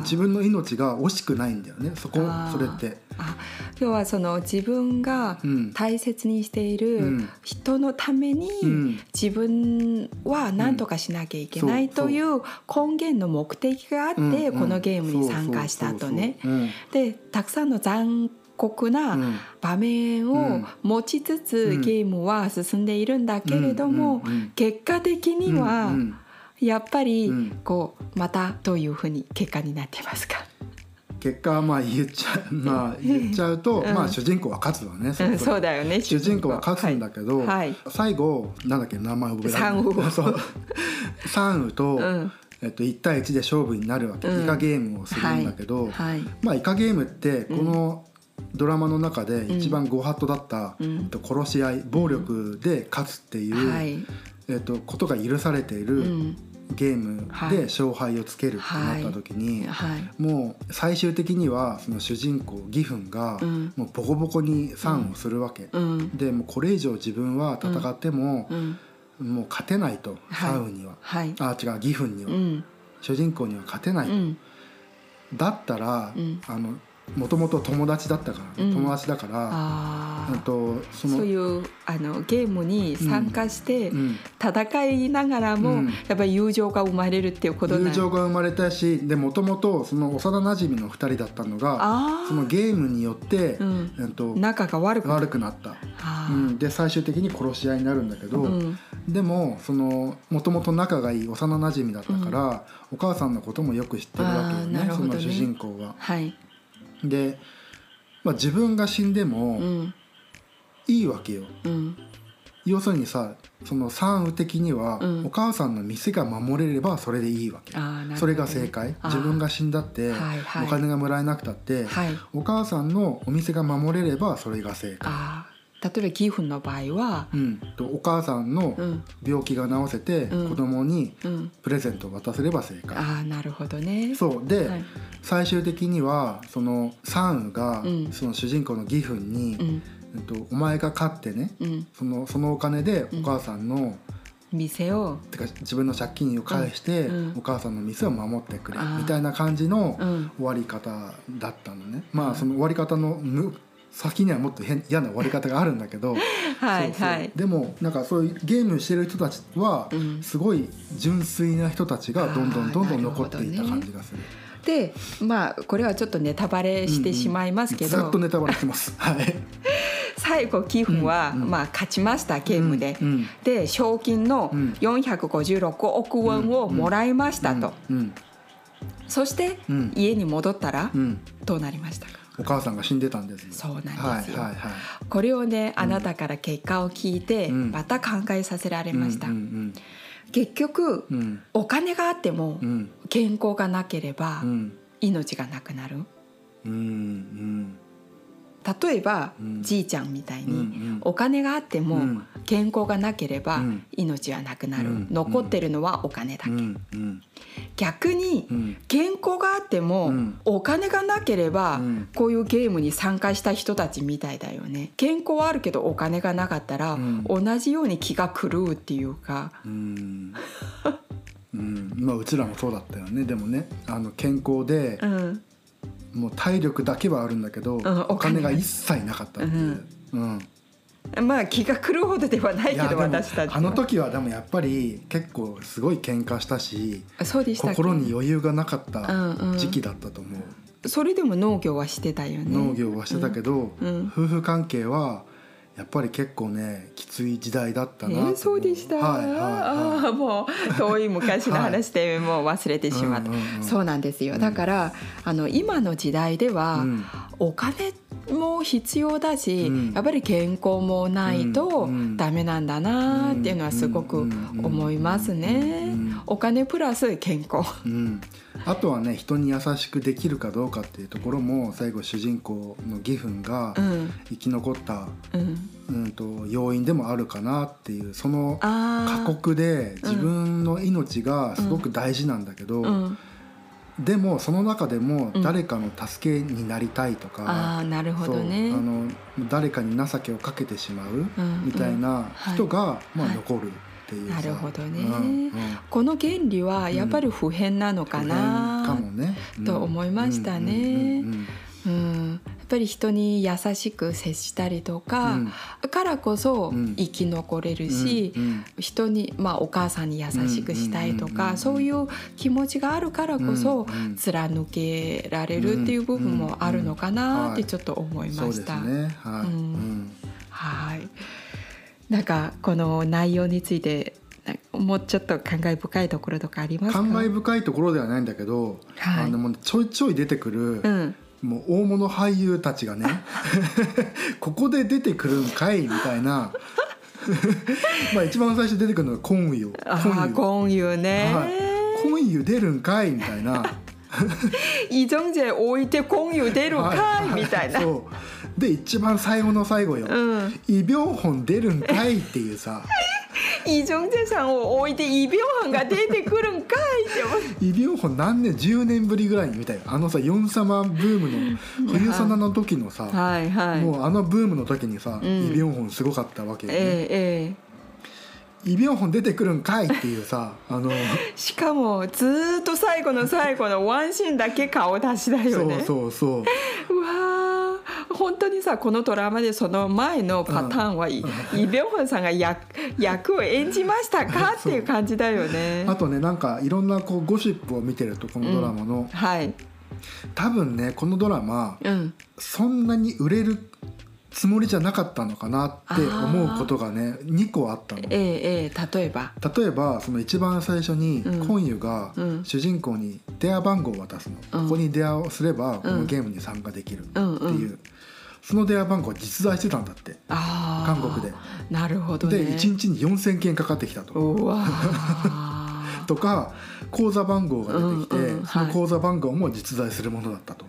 Speaker 2: 自分の命が惜しくないんだよねそこそれって。
Speaker 1: あ要はその自分が大切にしている人のために自分は何とかしなきゃいけないという根源の目的があってこのゲームに参加したとね。でたくさんの残酷な場面を持ちつつゲームは進んでいるんだけれども結果的にはやっぱりこうまたどういうふうに結果になっていますか？
Speaker 2: 結果はまあ言っちゃう、まあ、言っちゃうと、うん、まあ主人公は勝つわね、
Speaker 1: うん、そうだよね
Speaker 2: 主人公は勝つんだけど、は。い、最後なんだっけ名前覚えられない。そう。サンウと、うん。えっと、1対1で勝負になるわけ、イカゲームをするんだけど、まあイカゲームってこのドラマの中で一番ご法度だった、えっと、殺し合い暴力で勝つっていう、えっと、ことが許されている、ゲームで勝敗をつけるってなった時に、もう最終的にはその主人公義憤がもうボコボコに賛をするわけ、でもうこれ以上自分は戦っても、もう勝てないと、サウには、あ違う義憤には、主人公には勝てないと、だったら、あのもともと友達だったから、うん、友達だから
Speaker 1: とそのそういうあのゲームに参加して戦いながらも、うん、やっぱり友情が生まれるっていうこと
Speaker 2: 友情が生まれたしでもともとその幼なじみの2人だったのがそのゲームによって、うん、
Speaker 1: と仲が悪く
Speaker 2: 悪くなった、うん、で最終的に殺し合いになるんだけど、でもそのもともと仲がいい幼なじみだったから、お母さんのこともよく知ってるわけよね、ね、その主人公が。はいで、まあ、自分が死んでもいいわけよ。うん、要するにさその産雨的には、お母さんの店が守れればそれでいいわけ、ね、それが正解。自分が死んだって、お金がもらえなくたって、はい、お母さんのお店が守れればそれが正解。
Speaker 1: 例えばギフンの場合は、
Speaker 2: うん、とお母さんの病気が治せて、子供にプレゼントを渡せれば正解。
Speaker 1: ああなるほどね。
Speaker 2: そう。で、はい、最終的にはそのサンウが、その主人公のギフンに、うん。とお前が勝ってね、うん、そのそのお金でお母さんの、
Speaker 1: 店を
Speaker 2: てか自分の借金を返して、お母さんの店を守ってくれみたいな感じの終わり方だったのね。まあその終わり方の先にはもっと変嫌な終わり方があるんだけどはいはい、でもなんかそういうゲームしてる人たちは、すごい純粋な人たちがどんどんどんどん残っていた感じがする。
Speaker 1: でまあこれはちょっとネタバレしてしまいますけど、
Speaker 2: うんうん、っとネタバレします。[LAUGHS] はい。
Speaker 1: 最後寄付は、うんうん、まあ、勝ちましたゲームで、うんうん、で賞金の456億ウォンをもらいましたと、うんうん、そして、家に戻ったら、どうなりましたか？
Speaker 2: お母さんが死んでたんです
Speaker 1: そうなんですよ、はいはいはい、これをねあなたから結果を聞いて、また考えさせられました、うんうんうん。結局、うん、お金があっても健康がなければ命がなくなる、うんうん例えば、うん、じいちゃんみたいに、お金があっても健康がなければ命はなくなる、うん、残ってるのはお金だけ、逆に健康があってもお金がなければこういうゲームに参加した人たちみたいだよね。健康はあるけどお金がなかったら同じように気が狂うっていうか。うん。
Speaker 2: うん。まあ、うちらもそうだったよね。でもねあの健康で、うんもう体力だけはあるんだけど、うん、お金。が一切なかったっていう。うん。
Speaker 1: まあ気が狂うほどではないけど私たち
Speaker 2: あの時はでもやっぱり結構すごい喧嘩したしそうでした心に余裕がなかった時期だったと思う、うん
Speaker 1: うん、それでも農業はしてたよね。
Speaker 2: 農業はしてたけど、うん、夫婦関係はやっぱり結構ねきつい時代だったな
Speaker 1: えー、そうでした、はいはいはい、あ [LAUGHS] あもう遠い昔の話でもう忘れてしまった、はいうんうんうん、そうなんですよ。だから、あの今の時代では、うん、お金も必要だし、うん、やっぱり健康もないとダメなんだなっていうのはすごく思いますね。お金プラス健康、
Speaker 2: うん、あとはね人に優しくできるかどうかっていうところも最後主人公の義憤が生き残った、うん、うんと要因でもあるかなっていうその過酷で自分の命がすごく大事なんだけど、うん。でもその中でも誰かの助けになりたいとか、うん、
Speaker 1: あなるほどね。
Speaker 2: あの誰かに情けをかけてしまうみたいな人が、まあ、残る。っていう
Speaker 1: なるほどね、うんうん、この原理はやっぱり普遍なのかな、うん、かもね、と思いましたね。うんぱり人に優しく接したりとか、うん、からこそ生き残れるし、うん、人に、まあ、お母さんに優しくしたいとか、そういう気持ちがあるからこそ貫けられるっていう部分もあるのかなってちょっと思いました。はいなんかこの内容についてもうちょっと感慨深いところとかありますか？
Speaker 2: 感慨深いところではないんだけど、はい、あのちょいちょい出てくる、うん、もう大物俳優たちがね [LAUGHS] ここで出てくるんかいみたいな。[LAUGHS] まあ一番最初出てくるのがコンユ
Speaker 1: コンユね、はい、
Speaker 2: コンユ出るんかいみたいな
Speaker 1: イ・ジョンジェ置いてコンユ出るんかい？みたいな、
Speaker 2: で一番最後の最後よ、うん、イ・ビョンホン出るんかいっていうさ。
Speaker 1: イ・ジョンジェさんを置いてイ・ビョンホンが出てくるんかいって思
Speaker 2: イ・ビョンホン何年？10年ぶりぐらいに見たよあのさヨン様ブームの冬サナの時のさ、はいはい、もうあのブームの時にさ、うん、イ・ビョンホンすごかったわけよね、えーえーイ・ビョンホン出てくるんかいっていうさ [LAUGHS] あの。
Speaker 1: しかもずっと最後の最後のワンシーンだけ顔出しだよね。
Speaker 2: そうそうそう。
Speaker 1: うわ本当にさこのドラマでその前のパターンは、うん、イ・ビョンホンさんが役役を演じましたかっていう感じだよね。
Speaker 2: あとねなんかいろんなこうゴシップを見てるとこのドラマの、うん、はい。多分ねこのドラマ、うん、そんなに売れるつもりじゃなかったのかなって思うことがね2個あったの。
Speaker 1: ええ例えば。
Speaker 2: 例えばその一番最初にコンユが主人公に電話番号を渡すの、うん、ここに電話をすればこのゲームに参加できるっていう、うんうん、その電話番号は実在してたんだって。韓国で。
Speaker 1: なるほど、ね、
Speaker 2: で1日に4,000件かかってきたと。[LAUGHS] とか口座番号が出てきて、うんうん、その口座番号も実在するものだったと。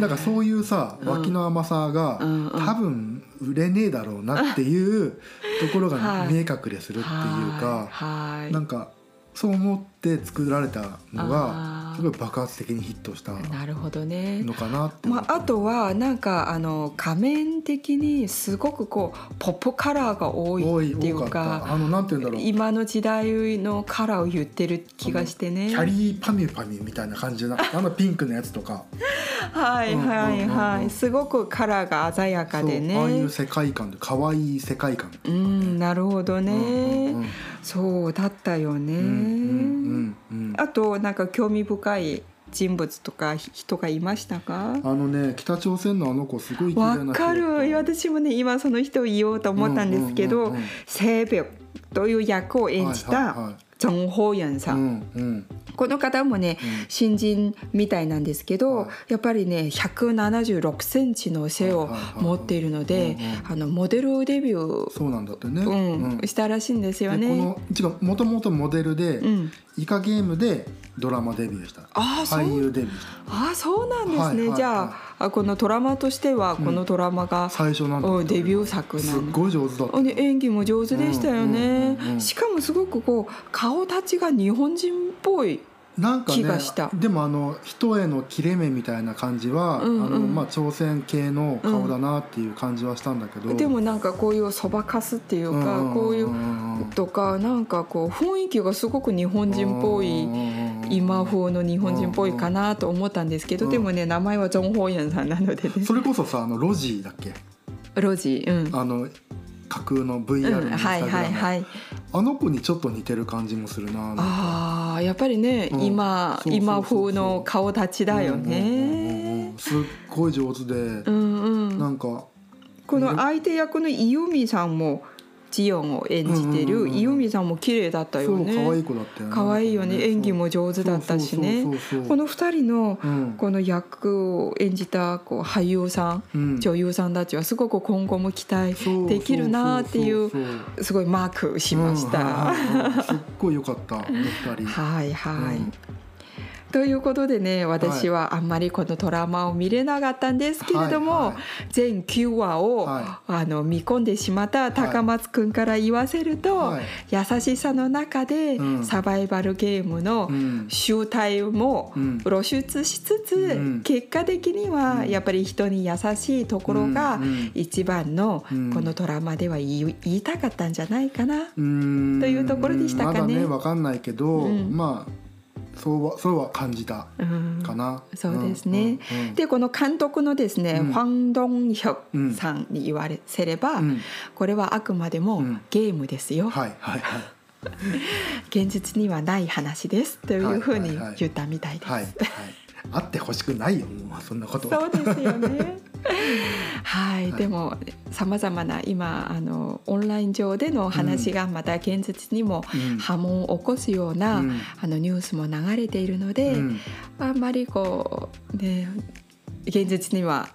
Speaker 2: なんかそういうさ脇の甘さが、うんうん、多分売れねえだろうなっていうところが見え隠れするっていうか、はい、なんかそう思って作られたのがすごい爆発的にヒットした
Speaker 1: なるほどね。
Speaker 2: のかなって、
Speaker 1: まあ、あとはなんかあの画面的にすごくこうポップカラーが多いっていうか
Speaker 2: あのなんて言うんだろう。
Speaker 1: 今の時代のカラーを言ってる気がしてね。
Speaker 2: キャリーパミュパミュみたいな感じな [LAUGHS] あのピンクのやつとか。
Speaker 1: はいはいはい、すごくカラーが鮮やかでね。
Speaker 2: ああいう世界観で可愛い世界観、
Speaker 1: うんなるほどね、うんうんうん、そうだったよね、うんうんうんうん、あとなんか興味深深い人物とか人がいましたか？
Speaker 2: あのね北朝鮮のあの子すごい
Speaker 1: わかる。私もね今その人を言おうと思ったんですけど「性病」という役を演じたジョン・ホーヤンさん、うんうん、この方もね、うん、新人みたいなんですけど、はい、やっぱりね176センチの背を持っているので、あのモデルデビュー
Speaker 2: そうなんだってね、
Speaker 1: うんしたらしいんですよね。この
Speaker 2: もともとモデルで、イカゲームでドラマデビューした。あ俳優デビューした。
Speaker 1: あそうなんですね、はいはいはい、じゃあこのドラマとしてはこのドラマが、
Speaker 2: 最初なん
Speaker 1: だデビュー作
Speaker 2: なんごい上手だった、ね、
Speaker 1: 演技も上手でしたよね、うんうんうんうん、しかもすごくこう顔立ちが日本人っぽいなんかね
Speaker 2: でもあの一重の切れ目みたいな感じは、うんうん、あのまあ、朝鮮系の顔だなっていう感じはしたんだけど、
Speaker 1: うん、でもなんかこういうそばかすっていうか、うんうん、こういうとかなんかこう雰囲気がすごく日本人っぽい、今風の日本人っぽいかなと思ったんですけど、でもね名前はジョン・ホーヤンさんなので
Speaker 2: ね。それこそさあのロジーだっけ？
Speaker 1: ロジーうん。
Speaker 2: あの架空の VR のインスタグラム、あの子にちょっと似てる感じもするな
Speaker 1: あやっぱりね、うん、今今風の顔立ちだよね、
Speaker 2: すっごい上手で、うんうん、なんか
Speaker 1: この相手役のイユミさんもジヨンを演じてるイヨミさんも綺麗だったよね。
Speaker 2: 可愛い子だったよ
Speaker 1: ね。可愛いよね。演技も上手だったしね。この二人のこの役を演じたこう俳優さん、女優さんたちはすごく今後も期待できるなっていうすごいマークしました、
Speaker 2: すっごい良かった二人
Speaker 1: はいはい、ということでね私はあんまりこのドラマを見れなかったんですけれども、はいはい、全9話を、はい、あの見込んでしまった高松くんから言わせると、はい、優しさの中でサバイバルゲームの集大も露出しつつ、うん、結果的にはやっぱり人に優しいところが一番のこのドラマでは言いたかったんじゃないかなというところでしたかね。まだね
Speaker 2: 分かんないけど、まあそうはそうは感じたかな。
Speaker 1: うん、そうですね。うんうん、でこの監督のですね、ファンドンヒョさんに言われせれば、これはあくまでもゲームですよ。
Speaker 2: はいはいはい。[LAUGHS]
Speaker 1: 現実にはない話ですというふうに言ったみたいです。
Speaker 2: あってほしくないよ。もうそんなこと。
Speaker 1: そうですよね。[LAUGHS] はい、はい、でもさまざまな今あのオンライン上での話がまた現実にも波紋を起こすような、うん、あのニュースも流れているので、うん、あんまりこうね現実には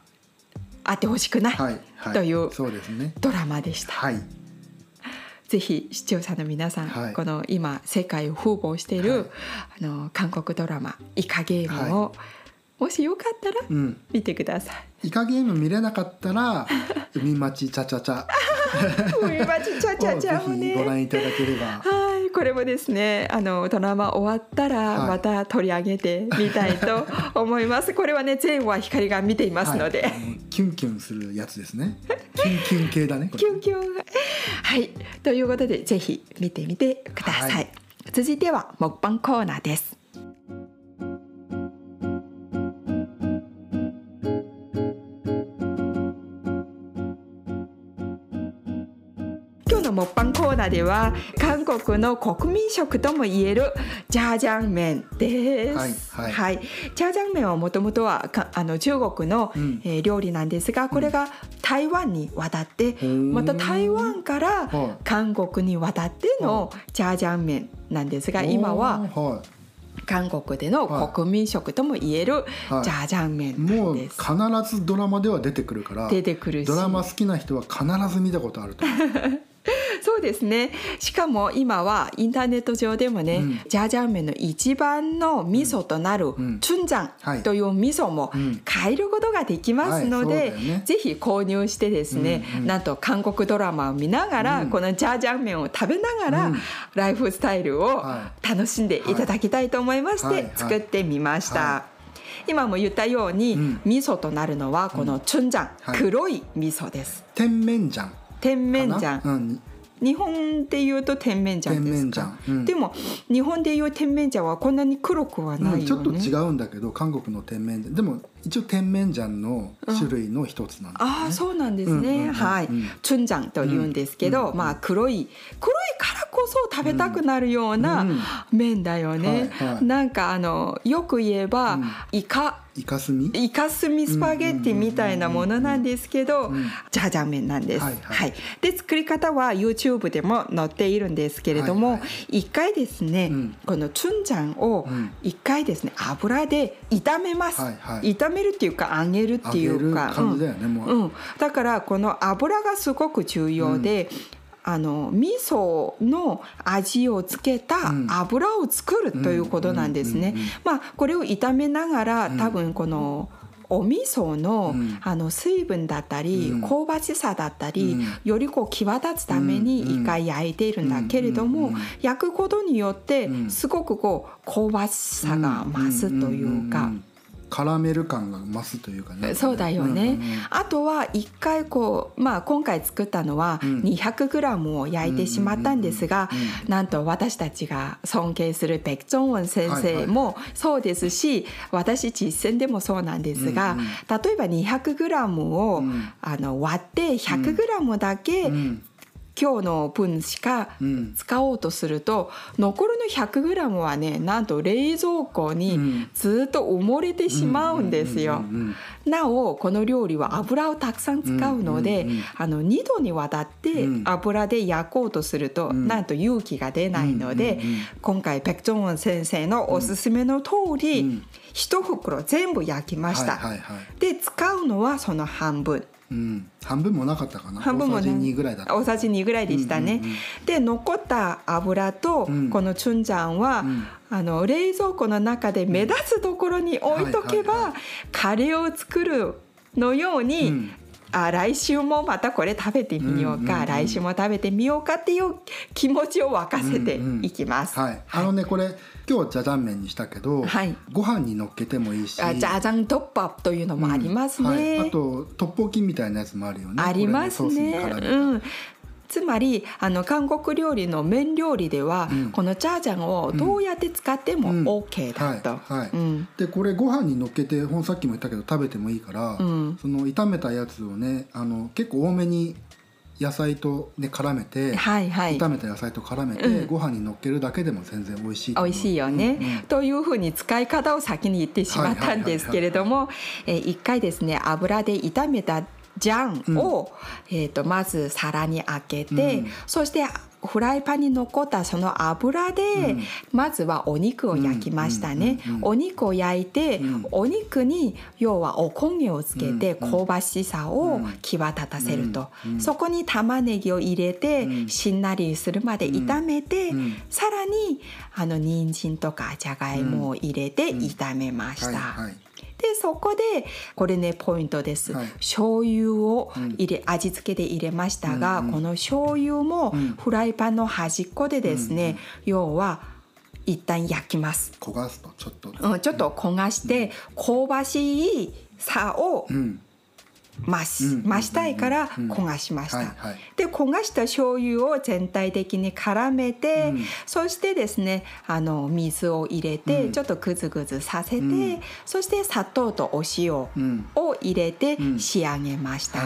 Speaker 1: あってほしくない、はい。はい、というドラマでした。はいぜひ視聴者の皆さん、はい、この今世界を風貌している、はい、あの韓国ドラマ「イカゲーム」を、はい、もしよかったら見てください。
Speaker 2: うん、イカゲーム見れなかったら [LAUGHS] 海町チャチャチャ。
Speaker 1: 海町チャチャチャ
Speaker 2: もね。[LAUGHS] ご覧いただければ。
Speaker 1: はいこれもですねあのドラマ終わったらまた取り上げてみたいと [LAUGHS] 思います。これはね全話光が見ていますので、
Speaker 2: キュンキュンするやつですね。キュンキュン系だね。
Speaker 1: キュンキュンはい。ということでぜひ見てみてください、はい、続いては木版コーナーですの木版コーナーでは韓国の国民食ともいえるジャージャン麺です。はい、はい。はい、ジャージャン麺はもともとはあの中国の、うん、えー、料理なんですがこれが台湾に渡って、うん、また台湾から韓国に渡ってのジャージャン麺なんですが今は。はい。韓国での国民食ともいえるジャージャン麺
Speaker 2: もう必ずドラマでは出てくるから
Speaker 1: 出てくる
Speaker 2: ドラマ好きな人は必ず見たことあると思う [LAUGHS] [LAUGHS]
Speaker 1: そうですね。しかも今はインターネット上でもね、うん、ジャージャー麺の一番の味噌となるチュンジャンという味噌も変えることができますので、はい。ね、ぜひ購入してですね、うんうん、なんと韓国ドラマを見ながら、うん、このジャージャー麺を食べながら、うん、ライフスタイルを楽しんでいただきたいと思いまして作ってみました。今も言ったように、味噌となるのはこのチュンジャン、黒い味噌です。
Speaker 2: 甜麺醤
Speaker 1: 甜麺醤日本でいうと甜麺醤ですか、うん、でも日本でいう甜麺醤はこんなに黒くはないよね、うん、
Speaker 2: ちょっと違うんだけど韓国の甜麺醤でも一応甜麺醤の種類の一つなんです、ね、
Speaker 1: ああそうなんですね、はい。チュンジャンと言うんですけど、まあ黒い黒いからこそ食べたくなるような麺だよね、はいはい、なんかあのよく言えば、イカ。
Speaker 2: イカスミ？
Speaker 1: イカスミスパゲッティみたいなものなんですけど、ジャージャー麺なんです。はい、はい、で作り方は YouTube でも載っているんですけれども、一、はい、回ですね、うん、このチュンジャンを一回ですね油で炒めます、はいはい、炒めるっていうか揚げるっていうか、
Speaker 2: うん、
Speaker 1: う。ん、だからこの油がすごく重要で、うん。あの味噌の味をつけた油を作るということなんですね。まあこれを炒めながら多分このお味噌の,、あの水分だったり、香ばしさだったり、よりこう際立つために一回焼いているんだけれども、焼くことによってすごくこう香ばしさが増すというか。
Speaker 2: カラメル感が増すというかね。
Speaker 1: そうだよね、うんうん、あとは一回こうまあ今回作ったのは 200g を焼いてしまったんですが、なんと私たちが尊敬するペク・ジョンウォン先生もそうですし、私実践でもそうなんですが、うんうん、例えば 200g を、あの割って 100g だけ今日の分しか使おうとすると、うん、残りの 100g はねなんと冷蔵庫にずっと埋もれてしまうんですよ。なおこの料理は油をたくさん使うので、あの2度にわたって油で焼こうとすると、なんと勇気が出ないので、今回ペク・ジョンウン先生のおすすめの通り、1袋全部焼きました。で使うのはその半分。
Speaker 2: うん、半分もなかったかな？半分も大さじ2ぐらいだった
Speaker 1: 大さじ2ぐらいでしたね、うんうんうん、で残った油とこのチュンジャンは、うん、あの冷蔵庫の中で目立つところに置いとけば、はいはいはい、カレーを作るのように、うん、あ来週もまたこれ食べてみようか、うんうんうん、来週も食べてみようかっていう気持ちを沸かせていきます。
Speaker 2: うんうん、はい、あのねこれ今日はジャジャン麺にしたけど、はい、ご飯にのっけてもいいし。
Speaker 1: あジャジャントップアップというのもありますね、うんはい、
Speaker 2: あとトッポギみたいなやつもあるよね。
Speaker 1: ありますね、うん。つまりあの韓国料理の麺料理では、うん、このチャージャンをどうやって使っても OK だと。
Speaker 2: でこれご飯にのっけてほんさっきも言ったけど食べてもいいから、その炒めたやつをねあの結構多めに野菜とね絡めて、はいはい、炒めた野菜と絡めて、うん、ご飯にのっけるだけでも全然美味しい
Speaker 1: 美味しいよね、うんうん、というふうに使い方を先に言ってしまったんですけれども一回ですね油で炒めたジャンを、うん、えーと、まず皿に開けて、うん、そしてフライパンに残ったその油で、うん、まずはお肉を焼きましたね、お肉を焼いて、お肉に要はおこげをつけて香ばしさを際立たせると、そこに玉ねぎを入れて、しんなりするまで炒めて、さらにあの人参とかじゃがいもを入れて炒めました。はいはいでそこでこれねポイントです、はい、醤油を入れ、味付けで入れましたが、うんうん、この醤油もフライパンの端っこでですね、うんうん、要は一旦焼きます。
Speaker 2: 焦がすとちょっと、
Speaker 1: うん、ちょっと焦がして、香ばしいさを、うん増し増したいから焦がしました。で焦がした醤油を全体的に絡めて、そしてですねあの水を入れてちょっとグズグズさせて、そして砂糖とお塩を入れて仕上げました。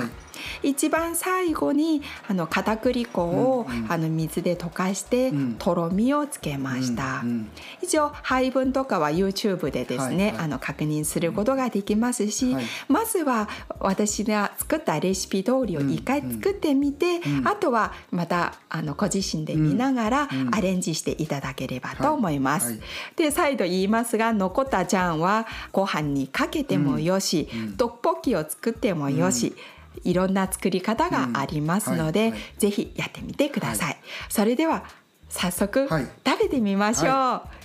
Speaker 1: 一番最後にあの片栗粉を、うんうん、あの水で溶かしてとろみをつけました、うんうん、一応配分とかは YouTube でですね、はいはい、あの確認することができますし、はい、まずは私が作ったレシピ通りを一回作ってみて、うん。うん、あとはまたあのご自身で見ながらアレンジしていただければと思います。はい。はい、で再度言いますが残ったジャンはご飯にかけてもよし、うん、トッポッキを作ってもよし、いろんな作り方がありますので、うんはいはい、ぜひやってみてください。はい、それでは早速、食べてみましょう。はい、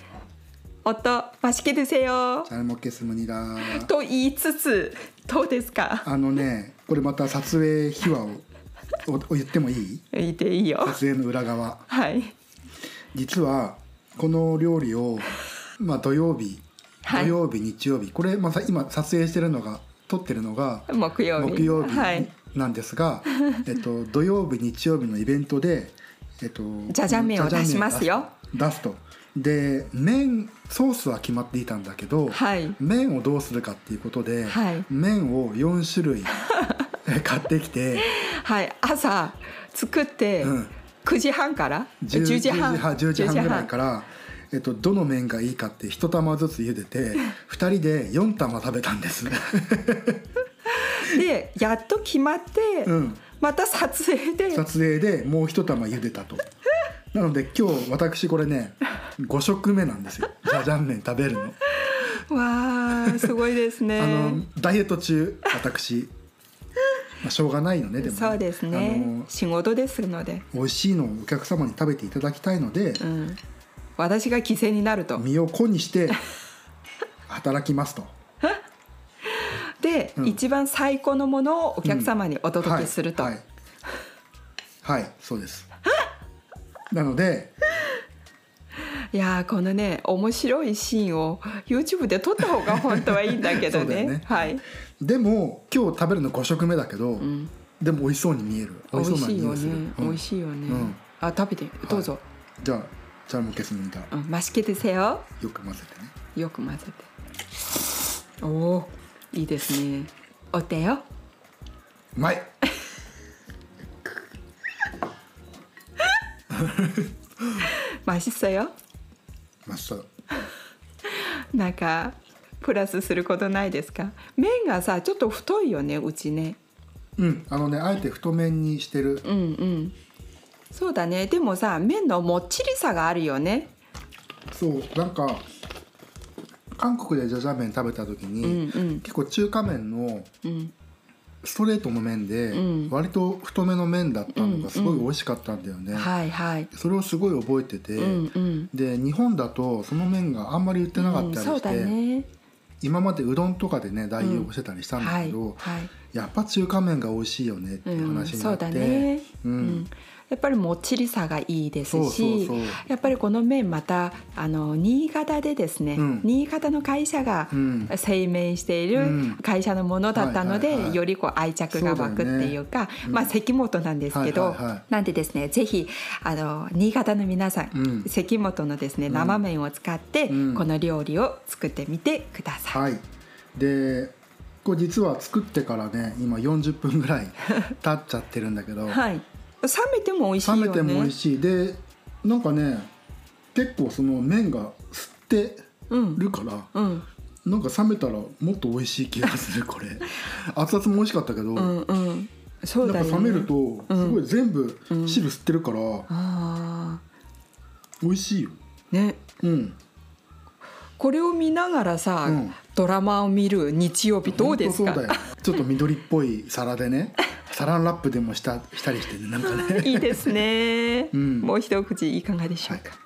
Speaker 1: 音맛있게드세요
Speaker 2: 잘먹겠습니
Speaker 1: 다。 と言いつつどうですか。
Speaker 2: あのね、これまた撮影秘話をを[LAUGHS] 言ってもいい？
Speaker 1: 言っていいよ。
Speaker 2: 撮影の裏側。
Speaker 1: はい。
Speaker 2: 実はこの料理をまあ土曜日、土曜日日曜日これまあ今撮影してるのが 撮ってるのが
Speaker 1: 木曜
Speaker 2: 日。木曜日なんですが、はい、えっと、土曜日日曜日のイベントで、えっと、
Speaker 1: じゃじゃ麺を出しますよ。
Speaker 2: 出すと。で麺ソースは決まっていたんだけど、はい、麺をどうするかっていうことで、はい、麺を4種類買ってきて
Speaker 1: はい。朝作って、うん、9時半から
Speaker 2: ？10時半 ,10 時半ぐらいからえっと、どの麺がいいかって一玉ずつ茹でて [LAUGHS] 2人で4玉食べたんです。
Speaker 1: でやっと決まって、うん、また撮影で。
Speaker 2: 撮影でもう一玉茹でたと。なので今日私これね5食目なんですよ。じゃじゃん麺食べるの。
Speaker 1: わあすごいですね。[LAUGHS]
Speaker 2: あのダイエット中私。まあ、しょうがないのねでも、
Speaker 1: ね、そうですね。仕事ですので。
Speaker 2: 美味しいのをお客様に食べていただきたいので、うん、
Speaker 1: 私が犠牲になると。
Speaker 2: 身を粉にして [LAUGHS] 働きますと。
Speaker 1: で、うん、一番最高のものをお客様にお届けすると、
Speaker 2: うんはい、はい、はい、そうです。[LAUGHS] なので
Speaker 1: いやこのね面白いシーンを YouTube で撮った方が本当はいいんだけどね。[LAUGHS] ね、はい、
Speaker 2: でも今日食べるの5食目だけど、うん、でも美味しそうに見える。
Speaker 1: 美味しそうな匂いする。美味しいよね、あ食べて。どうぞ、はい、
Speaker 2: じゃあ じゃあもう消すんだ、
Speaker 1: うん、맛있게드세요
Speaker 2: よく混ぜてね
Speaker 1: よく混ぜておおいいですねお手よ
Speaker 2: うまい
Speaker 1: 맛있어요
Speaker 2: 맛있어
Speaker 1: なんかプラスすることないですか麺がさちょっと太いよねうちね
Speaker 2: うんあのねあえて太麺にしてる
Speaker 1: うんうん そうだね。でもさ麺のもっちりさがあるよね。
Speaker 2: そう。なんか韓国でジャジャ麺食べた時に、うんうん、結構中華麺のストレートの麺で、割と太めの麺だったのがすごい美味しかったんだよね、
Speaker 1: はいはい、
Speaker 2: それをすごい覚えてて、うんうん、で日本だとその麺があんまり売ってなかったりして、ね、今までうどんとかでね代用してたりしたんだけど、はいはい、やっぱ中華麺が美味しいよねっていう話になって、うん
Speaker 1: やっぱりもっちりさがいいですしやっぱりこの麺またあの新潟でですね、うん、新潟の会社が製麺している会社のものだったので、よりこう愛着が湧くっていうか、ね、まあ関本なんですけど、なんでですねぜひあの新潟の皆さん、うん、関本のですね生麺を使って、この料理を作ってみてくださ
Speaker 2: い。はい、でこれ実は作ってからね今40分ぐらい経っちゃってるんだけど、[LAUGHS]
Speaker 1: はい、冷めても美味しいよね。
Speaker 2: 冷めても美味しい。でなんかね結構その麺が吸ってるから、うん、なんか冷めたらもっと美味しい気がするこれ。熱々も美味しかったけど、うんうん、そうだ、ね、冷めるとすごい全部汁吸ってるから、うん、美味しいよ。
Speaker 1: ね。うん。これを見ながらさ、うん、ドラマを見る日曜日どうですか？
Speaker 2: ちょっと緑っぽい皿でね [LAUGHS] サランラップでもしたしたりしてねなんかね。[LAUGHS]
Speaker 1: いいですね、うん、もう一口いかがでしょうか、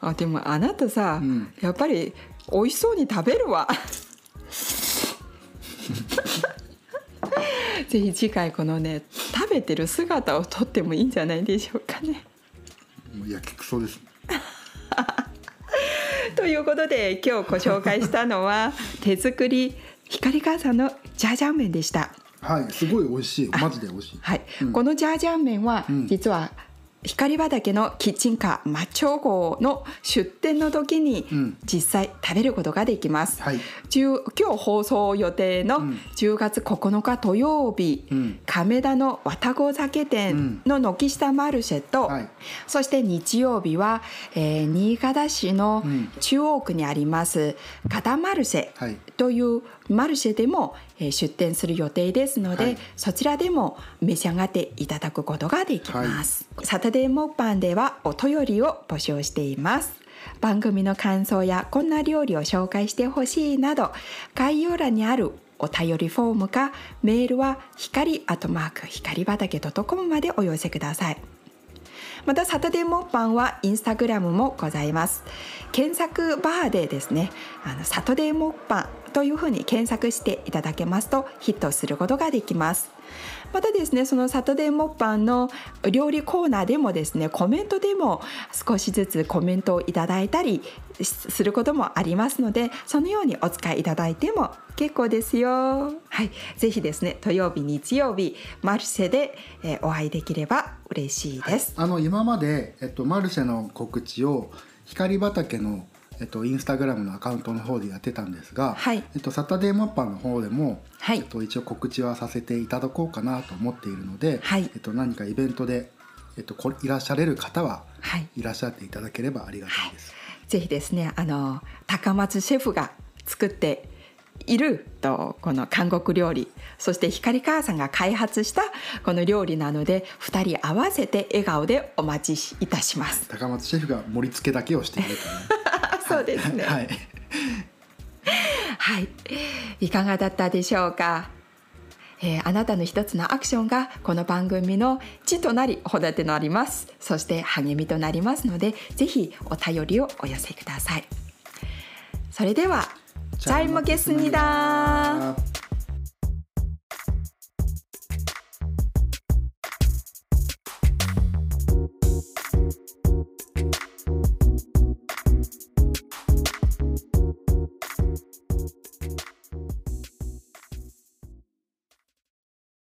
Speaker 1: はい、あでもあなたさ、うん、やっぱり美味しそうに食べるわ。[LAUGHS] ぜひ次回このね食べてる姿を撮ってもいいんじゃないでしょうかね。
Speaker 2: もう焼きくそです。[LAUGHS]
Speaker 1: ということで今日ご紹介したのは手作り光母さんのジャージャン麺でした。
Speaker 2: はい、すごい美味しい。マジで美味しい。
Speaker 1: はい、うん、このジャージャン麺は実は、光畑のキッチンカーマチョ号の出店の時に実際食べることができます、うんはい、今日放送予定の10月9日土曜日、うん、亀田の綿子酒店の軒下マルシェと、うん。はい、そして日曜日は、えー、新潟市の中央区にあります片マルシェというマルシェでも出店する予定ですので、はい、そちらでも召し上がっていただくことができます、はい、サタデーモッパンではお便りを募集しています。番組の感想やこんな料理を紹介してほしいなど概要欄にあるお便りフォームかメールは光アトマーク光畑 .com までお寄せください。またサタデーモッパンはインスタグラムもございます。検索バーでですねあのサタデーモッパンというふうに検索していただけますとヒットすることができます。またですねそのサタデーモッパンの料理コーナーでもですねコメントでも少しずつコメントをいただいたりすることもありますのでそのようにお使いいただいても結構ですよ。はい。ぜひですね土曜日日曜日マルシェで、えお会いできれば嬉しいです、
Speaker 2: はい、あの今まで、えっと、マルシェの告知を光畑のえっと、インスタグラムのアカウントの方でやってたんですが、はい、えっと、サタデーマッパーの方でも、はい、えっと、一応告知はさせていただこうかなと思っているので、はい、えっと、何かイベントで、えっと、いらっしゃれる方は、い、らっしゃっていただければありがたいです。
Speaker 1: ぜひですねあの高松シェフが作っているとこの韓国料理そして光母さんが開発したこの料理なので2人合わせて笑顔でお待ちいたします。
Speaker 2: 高松シェフが盛り付けだけをしていると、
Speaker 1: ね、[LAUGHS] そうですね。はい、はい、いかがだったでしょうか？えー、あなたの一つのアクションがこの番組の地となりホタテのあります。そして励みとなりますのでぜひお便りをお寄せください。それではチャイムゲスニダー。